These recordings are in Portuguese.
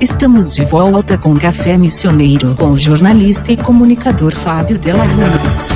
Estamos de volta com Café Missioneiro com o jornalista e comunicador Fábio Della Rua.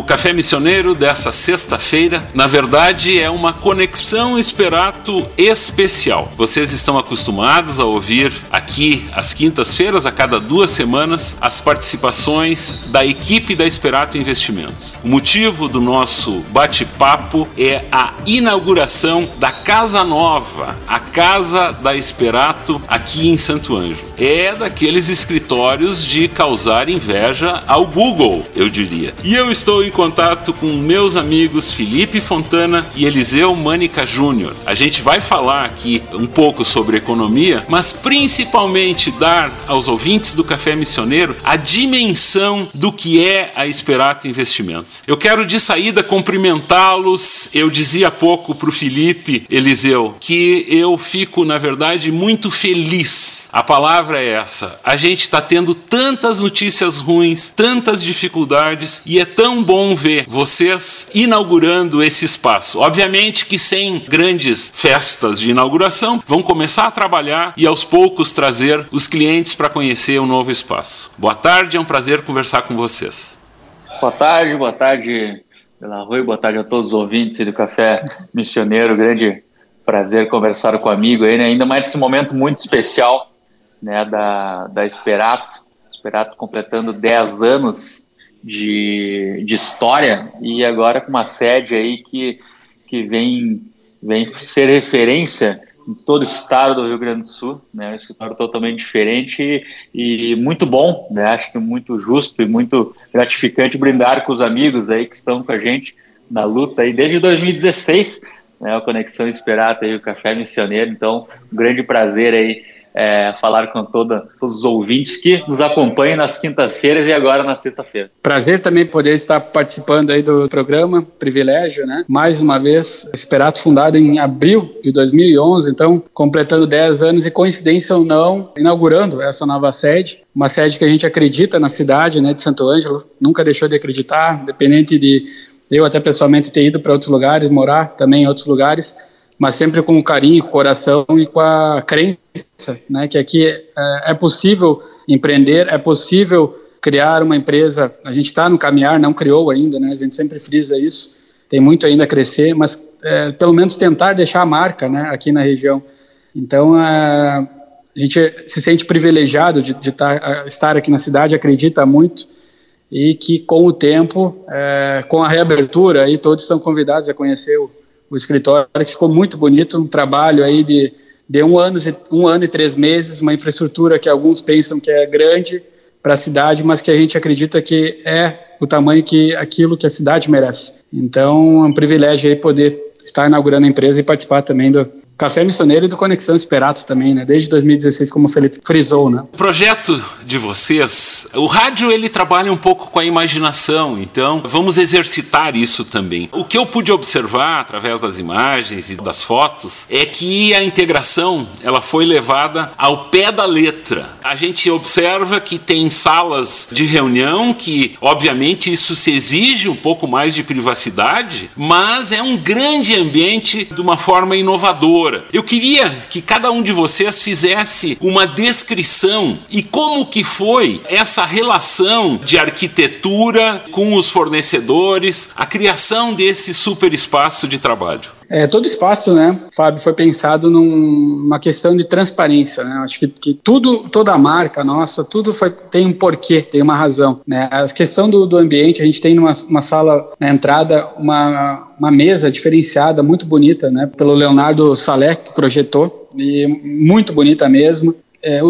O Café Missioneiro dessa sexta-feira, na verdade, é uma conexão Esperato especial. Vocês estão acostumados a ouvir aqui às quintas-feiras, a cada duas semanas, as participações da equipe da Esperato Investimentos. O motivo do nosso bate-papo é a inauguração da Casa Nova, a Casa da Esperato aqui em Santo Ângelo. É daqueles escritórios de causar inveja ao Google, eu diria. E eu estou em contato com meus amigos Felipe Fontana e Eliseu Mânica Júnior. A gente vai falar aqui um pouco sobre economia, mas principalmente dar aos ouvintes do Café Missioneiro a dimensão do que é a Esperato Investimentos. Eu quero de saída cumprimentá-los. Eu dizia há pouco para o Felipe Eliseu que eu fico, na verdade, muito feliz. A palavra é essa. A gente está tendo tantas notícias ruins, tantas dificuldades e é tão bom ver vocês inaugurando esse espaço. Obviamente que sem grandes festas de inauguração, vão começar a trabalhar e aos poucos trazer os clientes para conhecer o novo espaço. Boa tarde, é um prazer conversar com vocês. Boa tarde, boa tarde, pela Rui, boa tarde a todos os ouvintes do Café Missioneiro. Grande prazer conversar com o amigo aí, né? ainda mais nesse momento muito especial né, da, da Esperato. Esperato completando 10 anos de, de história e agora com uma sede aí que, que vem, vem ser referência em todo o estado do Rio Grande do Sul, né? Um escritório totalmente diferente e, e, muito bom, né? Acho que muito justo e muito gratificante brindar com os amigos aí que estão com a gente na luta aí desde 2016, né? A Conexão Esperata e o Café Missioneiro. Então, um grande prazer aí é, falar com toda, todos os ouvintes que nos acompanham nas quintas-feiras e agora na sexta-feira. Prazer também poder estar participando aí do programa, privilégio, né? Mais uma vez, Esperato fundado em abril de 2011, então completando 10 anos e coincidência ou não, inaugurando essa nova sede, uma sede que a gente acredita na cidade, né, de Santo Ângelo, nunca deixou de acreditar, independente de eu até pessoalmente ter ido para outros lugares, morar também em outros lugares, mas sempre com carinho, com coração e com a crença, né, que aqui é, é possível empreender, é possível criar uma empresa. A gente está no caminhar, não criou ainda, né? A gente sempre frisa isso. Tem muito ainda a crescer, mas é, pelo menos tentar deixar a marca, né, aqui na região. Então, é, a gente se sente privilegiado de, de tar, estar aqui na cidade, acredita muito e que com o tempo, é, com a reabertura, aí todos são convidados a conhecer o, o escritório, que ficou muito bonito, um trabalho aí de, de um, ano, um ano e três meses, uma infraestrutura que alguns pensam que é grande para a cidade, mas que a gente acredita que é o tamanho que aquilo que a cidade merece. Então, é um privilégio aí poder estar inaugurando a empresa e participar também do, Café Missioneiro e do Conexão Esperato também, né? Desde 2016, como o Felipe frisou, né? O projeto de vocês, o rádio ele trabalha um pouco com a imaginação, então vamos exercitar isso também. O que eu pude observar através das imagens e das fotos é que a integração ela foi levada ao pé da letra. A gente observa que tem salas de reunião que, obviamente, isso se exige um pouco mais de privacidade, mas é um grande ambiente de uma forma inovadora eu queria que cada um de vocês fizesse uma descrição e como que foi essa relação de arquitetura com os fornecedores, a criação desse super espaço de trabalho. É, todo espaço, né, Fábio, foi pensado numa questão de transparência, né? Acho que, que, tudo, toda a marca nossa, tudo foi, tem um porquê, tem uma razão, né? A questão do, do ambiente, a gente tem numa uma sala na entrada uma, uma mesa diferenciada, muito bonita, né, pelo Leonardo Salé, que projetou, e muito bonita mesmo. É,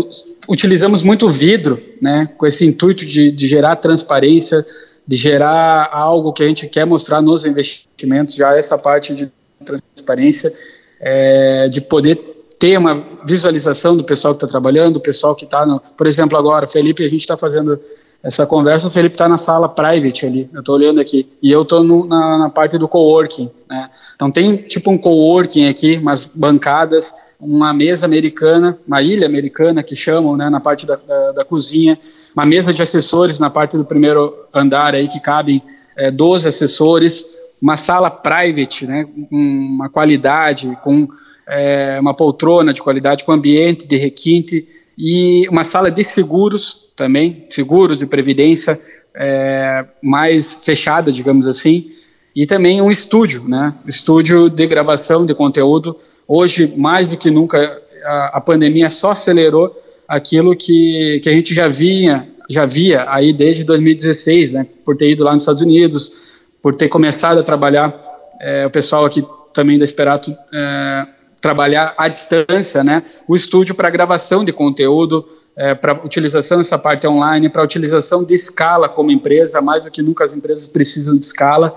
utilizamos muito vidro, né, com esse intuito de, de gerar transparência, de gerar algo que a gente quer mostrar nos investimentos, já essa parte de transparência, é, de poder ter uma visualização do pessoal que está trabalhando, do pessoal que está, por exemplo, agora, Felipe, a gente está fazendo essa conversa, o Felipe está na sala private ali, eu estou olhando aqui, e eu estou na, na, parte do coworking, né? Então tem tipo um coworking aqui, umas bancadas, uma mesa americana, uma ilha americana que chamam, né, na parte da, da, da cozinha, uma mesa de assessores na parte do primeiro andar aí que cabem é, 12 assessores, uma sala private, né, uma qualidade, com é, uma poltrona de qualidade, com ambiente de requinte e uma sala de seguros também, seguros de previdência é, mais fechada, digamos assim, e também um estúdio, né, estúdio de gravação de conteúdo. Hoje, mais do que nunca, a, a pandemia só acelerou aquilo que, que a gente já vinha, já via aí desde 2016, né, por ter ido lá nos Estados Unidos, por ter começado a trabalhar, é, o pessoal aqui também da Esperato, é, trabalhar à distância, né, o estúdio para gravação de conteúdo, é, para utilização dessa parte online, para utilização de escala como empresa, mais do que nunca as empresas precisam de escala.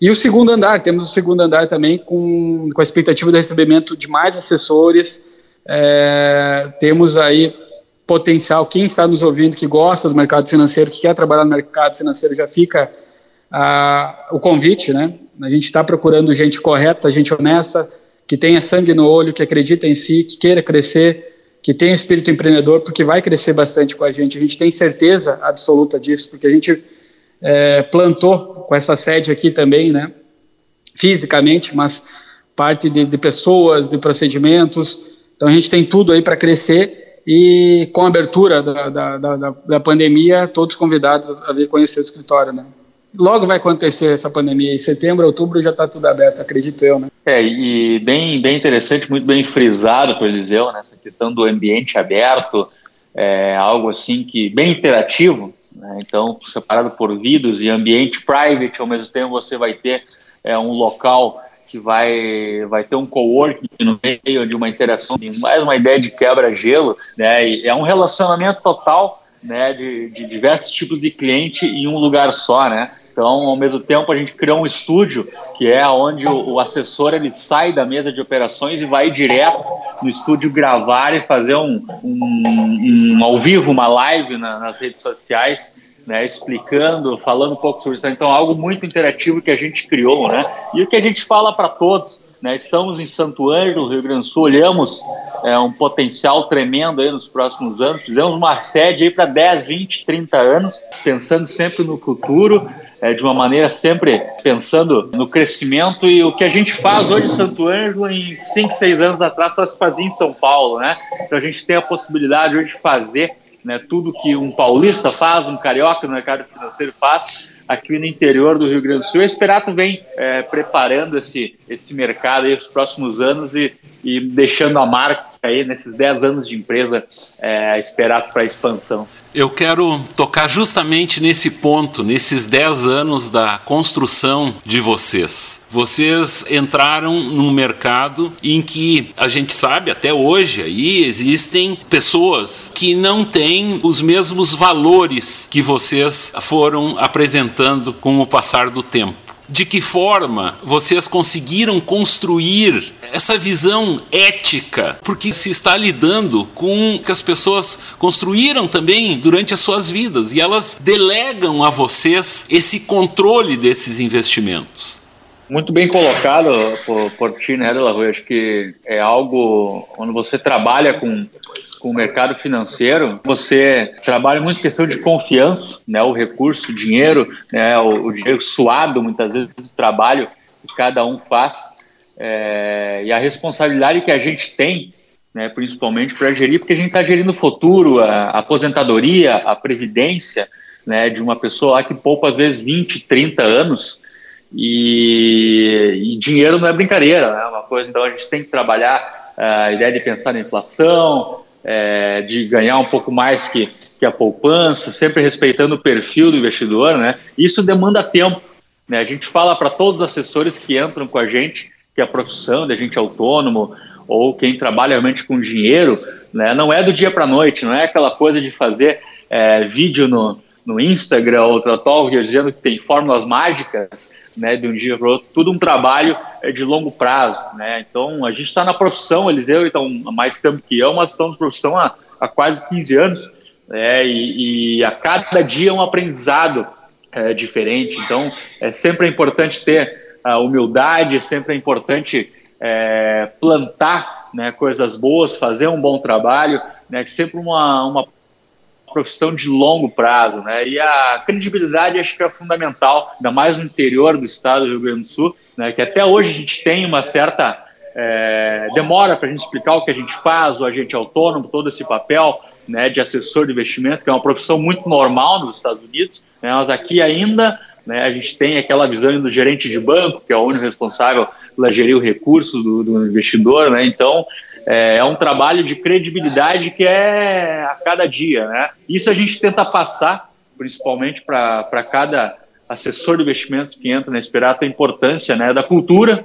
E o segundo andar, temos o segundo andar também com, com a expectativa de recebimento de mais assessores, é, temos aí potencial, quem está nos ouvindo que gosta do mercado financeiro, que quer trabalhar no mercado financeiro, já fica a, o convite, né? A gente está procurando gente correta, gente honesta, que tenha sangue no olho, que acredita em si, que queira crescer, que tenha espírito empreendedor, porque vai crescer bastante com a gente. A gente tem certeza absoluta disso, porque a gente é, plantou com essa sede aqui também, né? Fisicamente, mas parte de, de pessoas, de procedimentos. Então a gente tem tudo aí para crescer e com a abertura da, da, da, da pandemia, todos convidados a vir conhecer o escritório, né? Logo vai acontecer essa pandemia. Em setembro, outubro já está tudo aberto, acredito eu, né? É, e bem, bem interessante, muito bem frisado por Eliseu, nessa né, questão do ambiente aberto, é algo assim que bem interativo, né? então separado por vidros e ambiente private, ao mesmo tempo você vai ter é, um local que vai, vai ter um coworking no meio de uma interação, mais uma ideia de quebra-gelo, né? É um relacionamento total né, de, de diversos tipos de cliente em um lugar só, né? Então, ao mesmo tempo, a gente criou um estúdio que é onde o, o, assessor ele sai da mesa de operações e vai direto no estúdio gravar e fazer um, um, um ao vivo, uma live na, nas redes sociais, né, explicando, falando um pouco sobre isso. Então, algo muito interativo que a gente criou, né? E o que a gente fala para todos né? Estamos em Ângelo, Rio Grande do Sul, olhamos é, um potencial tremendo aí nos próximos anos. Fizemos uma sede aí para 10, 20, 30 anos, pensando sempre no futuro, é, de uma maneira sempre pensando no crescimento. E o que a gente faz hoje em Santo Ângelo, em 5, 6 anos atrás, só se fazia em São Paulo. Né? Então a gente tem a possibilidade hoje de fazer né, tudo que um paulista faz, um carioca no mercado financeiro faz, aqui no interior do Rio Grande do Sul. A Esperato vem é, preparando esse, esse mercado aí os próximos anos e, e deixando a marca aí nesses 10 anos de empresa é, Esperato para expansão. Eu quero tocar justamente nesse ponto, nesses 10 anos da construção de vocês. Vocês entraram num mercado em que a gente sabe até hoje aí existem pessoas que não têm os mesmos valores que vocês foram apresentando com o passar do tempo de que forma vocês conseguiram construir essa visão ética, porque se está lidando com o que as pessoas construíram também durante as suas vidas e elas delegam a vocês esse controle desses investimentos. Muito bem colocado por, por né, Delarue? Acho que é algo, quando você trabalha com, com o mercado financeiro, você trabalha muito questão de confiança, né, o recurso, o dinheiro, né, o, o dinheiro suado, muitas vezes, o trabalho que cada um faz, é, e a responsabilidade que a gente tem, né, principalmente para gerir, porque a gente está gerindo o futuro, a, a aposentadoria, a previdência, né, de uma pessoa lá que poupa às vezes 20, 30 anos, e, e, dinheiro não é brincadeira, né? Uma coisa, então a gente tem que trabalhar uh, a ideia de pensar na inflação, é, de ganhar um pouco mais que, que a poupança, sempre respeitando o perfil do investidor, né? Isso demanda tempo. Né? A gente fala para todos os assessores que entram com a gente que a profissão de agente autônomo ou quem trabalha realmente com dinheiro, né? Não é do dia para noite, não é aquela coisa de fazer é, vídeo no, no Instagram ou tal, dizendo que tem fórmulas mágicas, né, de um dia para o outro, tudo um trabalho é, de longo prazo, né, então a gente está na profissão, Eliseu então há mais tempo que eu, mas estamos na profissão há, há quase 15 anos, né, e, e, a cada dia é um aprendizado é, diferente, então é sempre importante ter a humildade, sempre é importante é, plantar né, coisas boas, fazer um bom trabalho, né, sempre uma, uma profissão de longo prazo, né? E a credibilidade acho que é fundamental, ainda mais no interior do estado do Rio Grande do Sul, né? Que até hoje a gente tem uma certa é, demora para a gente explicar o que a gente faz, o agente autônomo, todo esse papel né, de assessor de investimento, que é uma profissão muito normal nos Estados Unidos, né, mas aqui ainda né, a gente tem aquela visão do gerente de banco, que é o único responsável pela gerir os recursos do, do investidor, né, então é, é, um trabalho de credibilidade que é a cada dia. Né, isso a gente tenta passar, principalmente para cada assessor de investimentos que entra na Esperato, a importância né, da cultura,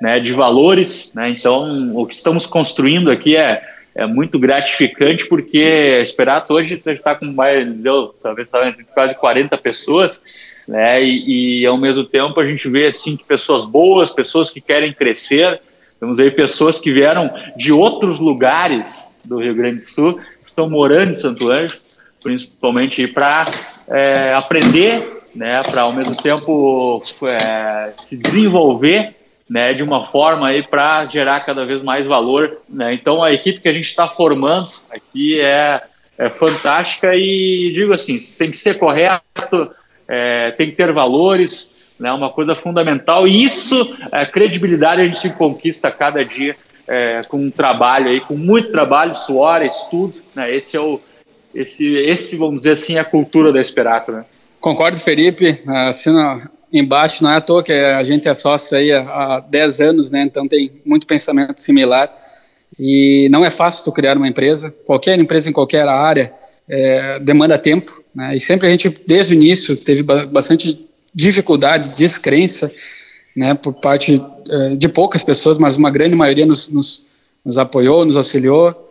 né, de valores. Né? Então, o que estamos construindo aqui é, é muito gratificante, porque a Esperato hoje está com mais, dizer, talvez tá quase 40 pessoas, né? E, e, ao mesmo tempo a gente vê assim que pessoas boas, pessoas que querem crescer, temos aí pessoas que vieram de outros lugares do Rio Grande do Sul, estão morando em Santo Anjo, principalmente para é, aprender, né? Para ao mesmo tempo é, se desenvolver né, de uma forma aí para gerar cada vez mais valor. Né? Então a equipe que a gente está formando aqui é, é fantástica e digo assim, tem que ser correto, é, tem que ter valores, né, uma coisa fundamental. E isso, é, credibilidade a gente conquista cada dia é, com um trabalho aí, com muito trabalho, suor, estudo. Né, esse é o, esse, esse vamos dizer assim, é a cultura da Esperato. Né? Concordo, Felipe. Assino embaixo, não é à toa que a gente é sócio aí há, há 10 anos, né? Então tem muito pensamento similar. E não é fácil tu criar uma empresa. Qualquer empresa em qualquer área é, demanda tempo, né? E sempre a gente, desde o início, teve bastante dificuldade, descrença, né? Por parte é, de poucas pessoas, mas uma grande maioria nos, nos, nos apoiou, nos auxiliou.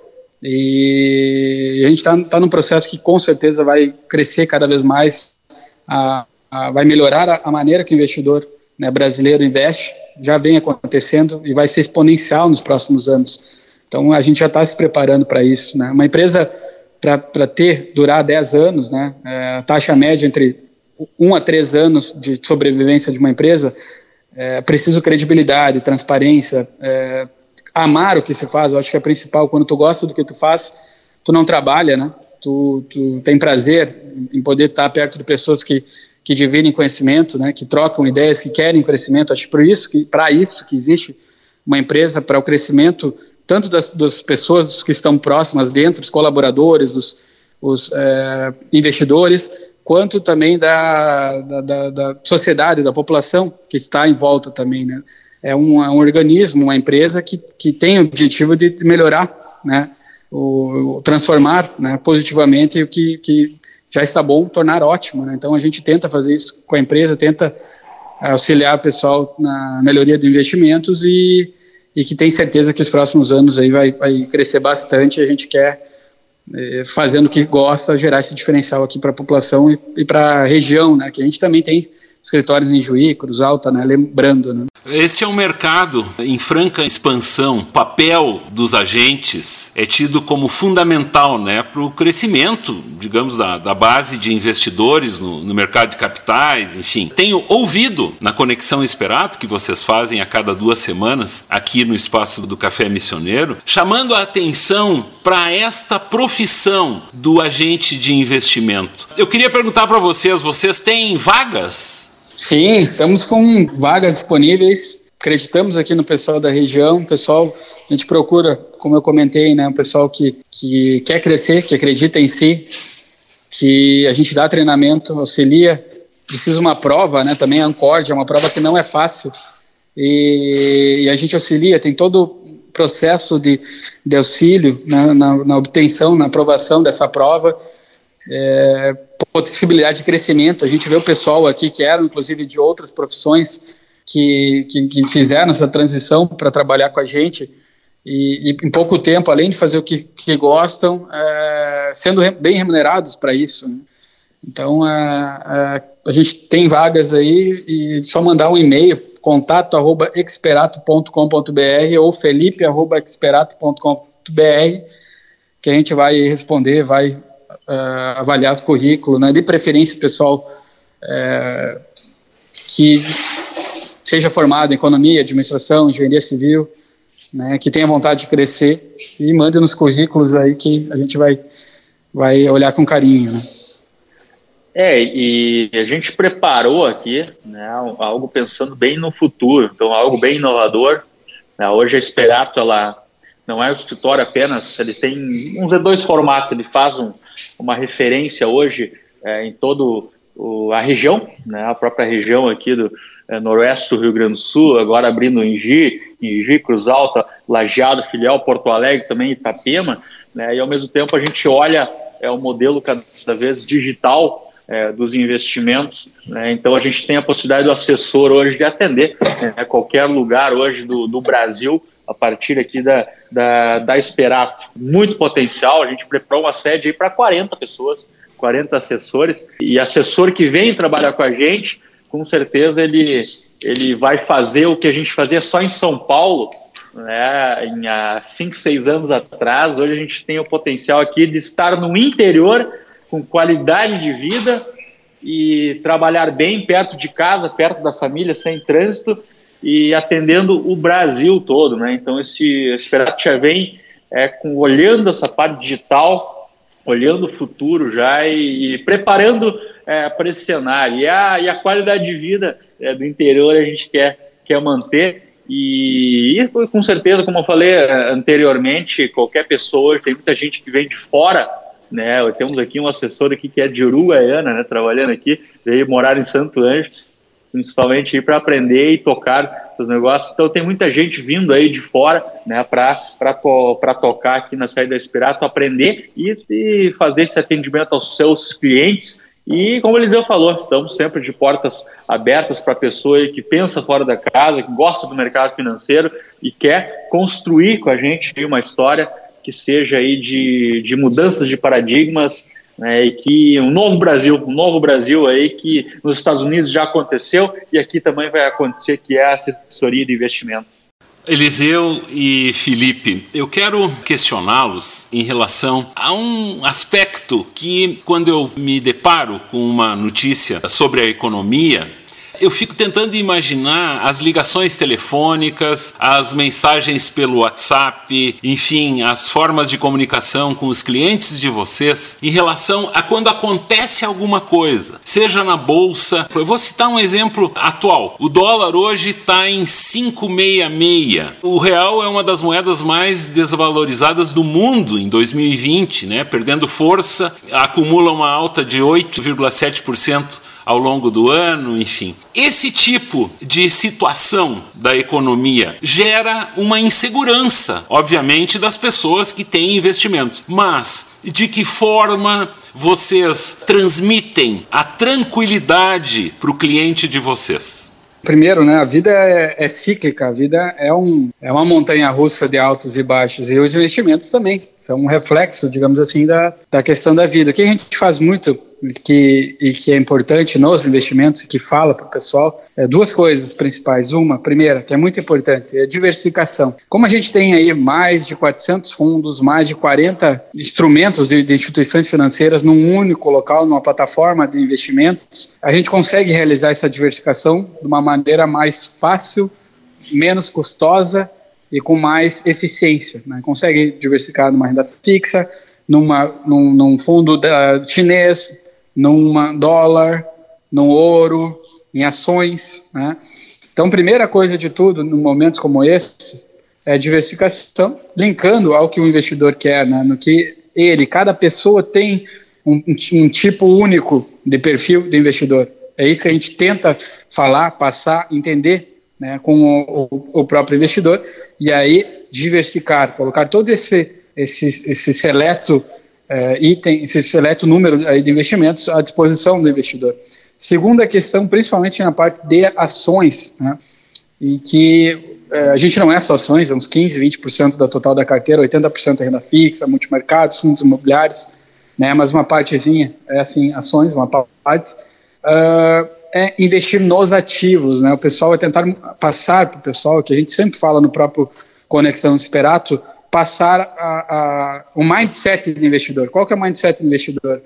E a gente está tá num processo que com certeza vai crescer cada vez mais. A, vai melhorar a, a, maneira que o investidor né, brasileiro investe, já vem acontecendo e vai ser exponencial nos próximos anos. Então a gente já está se preparando para isso. Né? Uma empresa para ter, durar 10 anos, né, é, a taxa média entre 1 a 3 anos de sobrevivência de uma empresa, é preciso credibilidade, transparência, é, amar o que se faz, eu acho que é principal. Quando tu gosta do que tu faz, tu não trabalha, né? Tu, tu tem prazer em poder estar perto de pessoas que que dividem conhecimento, né, que trocam ideias, que querem crescimento. Acho que por isso que para isso que existe uma empresa para o crescimento tanto das, das, pessoas que estão próximas dentro, dos colaboradores, dos os, é, investidores, quanto também da, da, da, da, sociedade, da população que está em volta também, né? É um, é um organismo, uma empresa que, que tem o objetivo de melhorar, né? O, o transformar né, positivamente o que, que já está bom, tornar ótimo. Né? Então a gente tenta fazer isso com a empresa, tenta auxiliar o pessoal na melhoria de investimentos e, e que tem certeza que os próximos anos aí vai, vai crescer bastante. A gente quer fazendo o que gosta gerar esse diferencial aqui para a população e, e para a região, né? Que a gente também tem escritórios em Juí, Cruz Alta, né? Lembrando, né? Esse é um mercado em franca expansão. O papel dos agentes é tido como fundamental né, para o crescimento, digamos, da, da base de investidores no, no, mercado de capitais, enfim. Tenho ouvido na Conexão Esperato, que vocês fazem a cada duas semanas, aqui no espaço do Café Missioneiro, chamando a atenção para esta profissão do agente de investimento. Eu queria perguntar para vocês: vocês têm vagas Sim, estamos com vagas disponíveis. Acreditamos aqui no pessoal da região, pessoal, a gente procura, como eu comentei, né, um pessoal que, que quer crescer, que acredita em si, que a gente dá treinamento, auxilia, precisa uma prova, né, também a Ancord é uma prova que não é fácil, e, e a gente auxilia, tem todo o processo de, de auxílio né, na, na obtenção, na aprovação dessa prova, é, possibilidade de crescimento. A gente vê o pessoal aqui que eram, inclusive, de outras profissões que, que, que fizeram essa transição para trabalhar com a gente e, e, em pouco tempo, além de fazer o que, que gostam, é, sendo bem remunerados para isso. Né? Então, é, é, a gente tem vagas aí e só mandar um e-mail contato arroba experato.com.br ou felipe arroba experato.com.br que a gente vai responder, vai uh, avaliar os currículos, né? de preferência pessoal uh, que seja formado em economia, administração, engenharia civil, né, que tenha vontade de crescer e mande nos currículos aí que a gente vai vai olhar com carinho, né? É, e a gente preparou aqui né, algo pensando bem no futuro, então algo bem inovador. Né, hoje a Esperato, ela não é o escritório apenas, ele tem uns dois formatos, ele faz um, uma referência hoje é, em todo o, a região, né, a própria região aqui do é, noroeste do Rio Grande do Sul, agora abrindo em Gi, em Gi, Cruz Alta, Lajeado, filial Porto Alegre, também Itapema, né, e ao mesmo tempo a gente olha é, o modelo cada vez digital é, dos investimentos. Né? Então a gente tem a possibilidade do assessor hoje de atender né, qualquer lugar hoje do, do Brasil a partir aqui da, da, da Esperato. Muito potencial, a gente preparou uma sede para 40 pessoas, 40 assessores, e assessor que vem trabalhar com a gente, com certeza ele, ele vai fazer o que a gente fazia só em São Paulo, né, em, há 5, 6 anos atrás. Hoje a gente tem o potencial aqui de estar no interior com qualidade de vida e trabalhar bem perto de casa, perto da família, sem trânsito e atendendo o Brasil todo, né? Então esse Esperato já vem é, com, olhando essa parte digital, olhando o futuro já e, e preparando é, para esse cenário. E a, e a qualidade de vida é, do interior a gente quer, quer manter. E, e, com certeza, como eu falei é, anteriormente, qualquer pessoa, tem muita gente que vem de fora né? Temos aqui um assessor aqui que é de Uruguaiana, né? Trabalhando aqui, veio morar em Santo Anjo, principalmente para aprender e tocar os negócios. Então tem muita gente vindo aí de fora, né? Para para tocar aqui na saída da Espirato, aprender e, e fazer esse atendimento aos seus clientes. E como o Eliseu falou, estamos sempre de portas abertas para a pessoa que pensa fora da casa, que gosta do mercado financeiro e quer construir com a gente uma história que seja aí de, de mudanças de paradigmas né, e que um novo Brasil, um novo Brasil aí que nos Estados Unidos já aconteceu e aqui também vai acontecer, que é a assessoria de investimentos. Eliseu e Felipe, eu quero questioná-los em relação a um aspecto que, quando eu me deparo com uma notícia sobre a economia, eu fico tentando imaginar as ligações telefônicas, as mensagens pelo WhatsApp, enfim, as formas de comunicação com os clientes de vocês em relação a quando acontece alguma coisa, seja na bolsa. Eu vou citar um exemplo atual. O dólar hoje está em 566. O real é uma das moedas mais desvalorizadas do mundo em 2020, né? Perdendo força, acumula uma alta de 8,7% ao longo do ano, enfim. Esse tipo de situação da economia gera uma insegurança, obviamente, das pessoas que têm investimentos. Mas de que forma vocês transmitem a tranquilidade para o cliente de vocês? Primeiro, né, a vida é, é, cíclica, a vida é, um, é uma montanha russa de altos e baixos, e os investimentos também são um reflexo, digamos assim, da, da questão da vida. O que a gente faz muito que, e que é importante nos investimentos e que fala para o pessoal é duas coisas principais. Uma, primeira, que é muito importante, é a diversificação. Como a gente tem aí mais de 400 fundos, mais de 40 instrumentos de, de instituições financeiras num único local, numa plataforma de investimentos, a gente consegue realizar essa diversificação de uma maneira mais fácil, menos custosa e com mais eficiência. Né? Consegue diversificar numa renda fixa, numa, num, num fundo da, chinês, num dólar, num ouro, em ações. Né? Então, primeira coisa de tudo, em momentos como esse, é diversificação, linkando ao que o investidor quer, né? no que ele, cada pessoa tem um, um, tipo único de perfil de investidor. É isso que a gente tenta falar, passar, entender né, com o, o, próprio investidor, e aí diversificar, colocar todo esse, esse, esse seleto é, item, esse seleto número aí de investimentos à disposição do investidor. Segunda questão, principalmente na parte de ações, né, e que é, a gente não é só ações, é uns 15, 20% da total da carteira, 80% é renda fixa, multimercados, fundos imobiliários, né, mas uma partezinha é assim, ações, uma parte. Uh, é investir nos ativos, né? O pessoal é tentar passar para o pessoal, que a gente sempre fala no próprio Conexão Esperato, passar a, a, o mindset do investidor. Qual que é o mindset do investidor?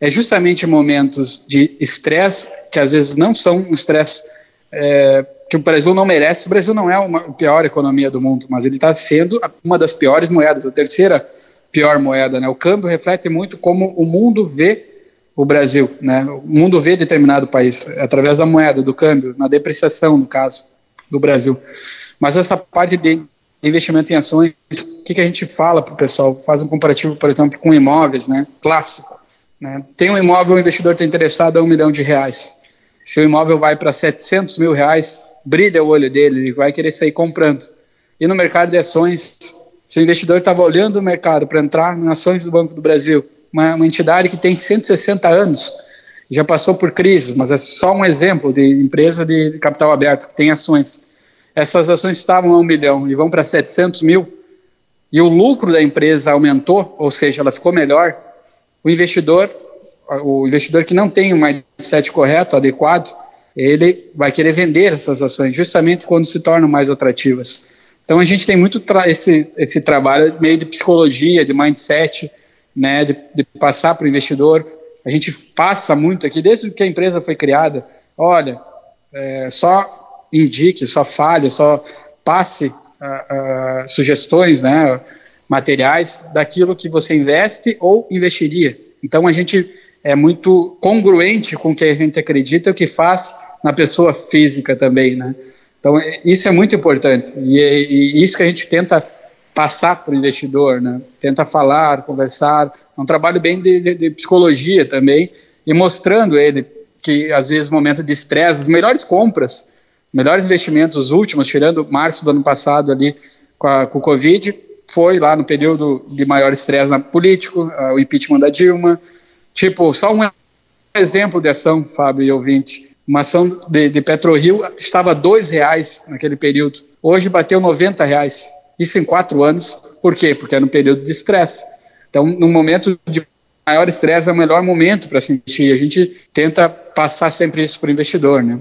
É justamente momentos de estresse, que às vezes não são um estresse é, que o Brasil não merece. O Brasil não é uma, a pior economia do mundo, mas ele está sendo uma das piores moedas, a terceira pior moeda, né? O câmbio reflete muito como o mundo vê o Brasil, né? O mundo vê determinado país através da moeda, do câmbio, na depreciação, no caso do Brasil. Mas essa parte de investimento em ações, o que, que a gente fala para o pessoal? Faz um comparativo, por exemplo, com imóveis, né? Clássico. Né? Tem um imóvel, o investidor está interessado a um milhão de reais. Se o imóvel vai para 700 mil reais, brilha o olho dele, ele vai querer sair comprando. E no mercado de ações, se o investidor estava olhando o mercado para entrar em ações do Banco do Brasil, uma, uma entidade que tem 160 anos, já passou por crises, mas é só um exemplo de empresa de capital aberto que tem ações essas ações estavam a um milhão e vão para 700 mil, e o lucro da empresa aumentou, ou seja, ela ficou melhor, o investidor, o investidor que não tem um mindset correto, adequado, ele vai querer vender essas ações justamente quando se tornam mais atrativas. Então a gente tem muito esse, esse trabalho meio de psicologia, de mindset, né, de, de passar para o investidor. A gente passa muito aqui, desde que a empresa foi criada, olha, é, só indique, só fale, só passe uh, uh, sugestões, né, materiais daquilo que você investe ou investiria. Então a gente é muito congruente com o que a gente acredita e o que faz na pessoa física também, né? Então isso é muito importante e, e isso que a gente tenta passar para o investidor, né? Tenta falar, conversar, é um trabalho bem de, de, de psicologia também e mostrando ele que às vezes momento de estresse, as melhores compras melhores investimentos, os últimos, tirando março do ano passado ali com, a, com o Covid, foi lá no período de maior estresse político, uh, o impeachment da Dilma. Tipo, só um exemplo de ação, Fábio e ouvinte. Uma ação de, de PetroRio estava dois reais naquele período. Hoje bateu 90 reais. Isso em quatro anos. Por quê? Porque é no período de estresse. Então, no momento de maior estresse, é o melhor momento para se investir. A gente tenta passar sempre isso para o investidor, né?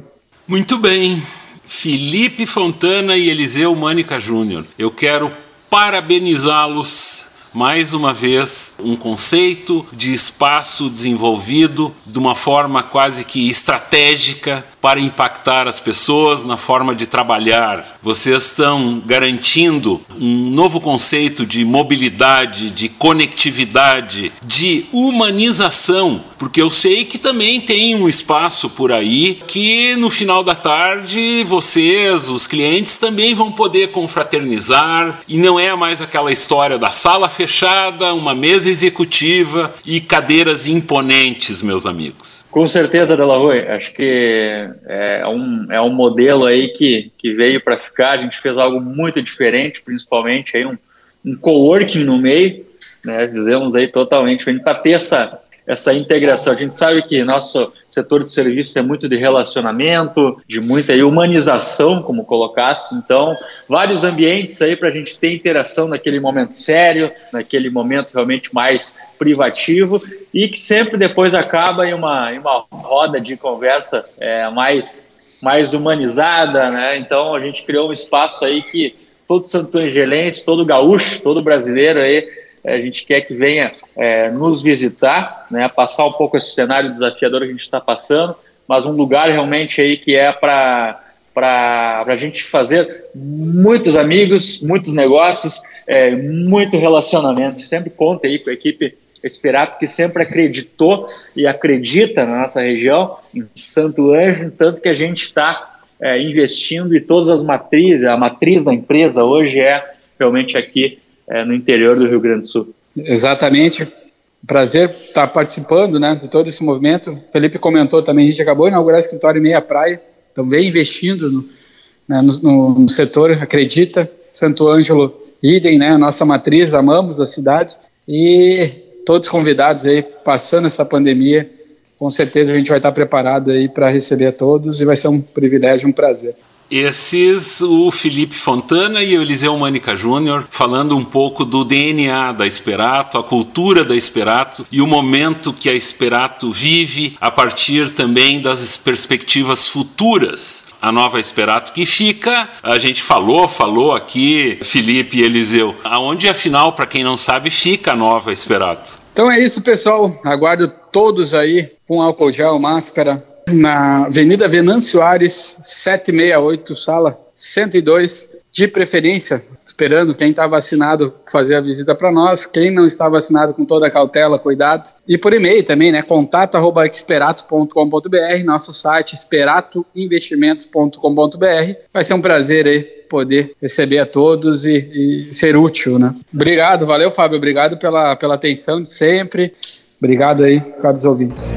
Muito bem. Felipe Fontana e Eliseu Mânica Júnior. Eu quero parabenizá-los mais uma vez, um conceito de espaço desenvolvido de uma forma quase que estratégica para impactar as pessoas na forma de trabalhar. Vocês estão garantindo um novo conceito de mobilidade, de conectividade, de humanização, porque eu sei que também tem um espaço por aí que no final da tarde vocês, os clientes, também vão poder confraternizar e não é mais aquela história da sala fechada, uma mesa executiva e cadeiras imponentes, meus amigos. Com certeza, Delaroy. Acho que é um, é um modelo aí que, que veio para ficar. A gente fez algo muito diferente, principalmente aí um, um coworking no meio. Né? Fizemos aí totalmente para ter essa, essa integração. A gente sabe que nosso setor de serviços é muito de relacionamento, de muita humanização, como colocasse. Então, vários ambientes aí para a gente ter interação naquele momento sério, naquele momento realmente mais privativo e que sempre depois acaba em uma, em uma roda de conversa é, mais, mais humanizada, né? Então, a gente criou um espaço aí que todo santo angelense, todo gaúcho, todo brasileiro aí é, a gente quer que venha é, nos visitar, né, passar um pouco esse cenário desafiador que a gente está passando, mas um lugar realmente aí que é para para a gente fazer muitos amigos, muitos negócios, é, muito relacionamento. Sempre conta aí com a equipe Esperato, que sempre acreditou e acredita na nossa região, em Santo Anjo, tanto que a gente está é, investindo em todas as matrizes, a matriz da empresa hoje é realmente aqui é, no interior do Rio Grande do Sul. Exatamente. Prazer estar participando né, de todo esse movimento. O Felipe comentou também, a gente acabou de inaugurar o escritório em Meia Praia, então vem investindo no, né, no, no, setor, acredita. Santo Ângelo, idem, né, nossa matriz, amamos a cidade. E todos convidados aí, passando essa pandemia, com certeza a gente vai estar preparado aí para receber a todos e vai ser um privilégio, um prazer. Esses, o Felipe Fontana e o Eliseu Mânica Júnior, falando um pouco do DNA da Esperato, a cultura da Esperato e o momento que a Esperato vive a partir também das perspectivas futuras. A nova Esperato que fica, a gente falou, falou aqui, Felipe e Eliseu, aonde afinal, para quem não sabe, fica a nova Esperato. Então é isso, pessoal. Aguardo todos aí com álcool gel, máscara, na Avenida Venâncio Ares, 768, sala 102, de preferência, esperando quem está vacinado fazer a visita para nós, quem não está vacinado com toda a cautela, cuidado. E por e-mail também, né? contato@experato.com.br, nosso site esperatoinvestimentos.com.br. Vai ser um prazer aí poder receber a todos e, e, ser útil, né? Obrigado, valeu, Fábio. Obrigado pela, pela atenção de sempre. Obrigado aí, caros ouvintes.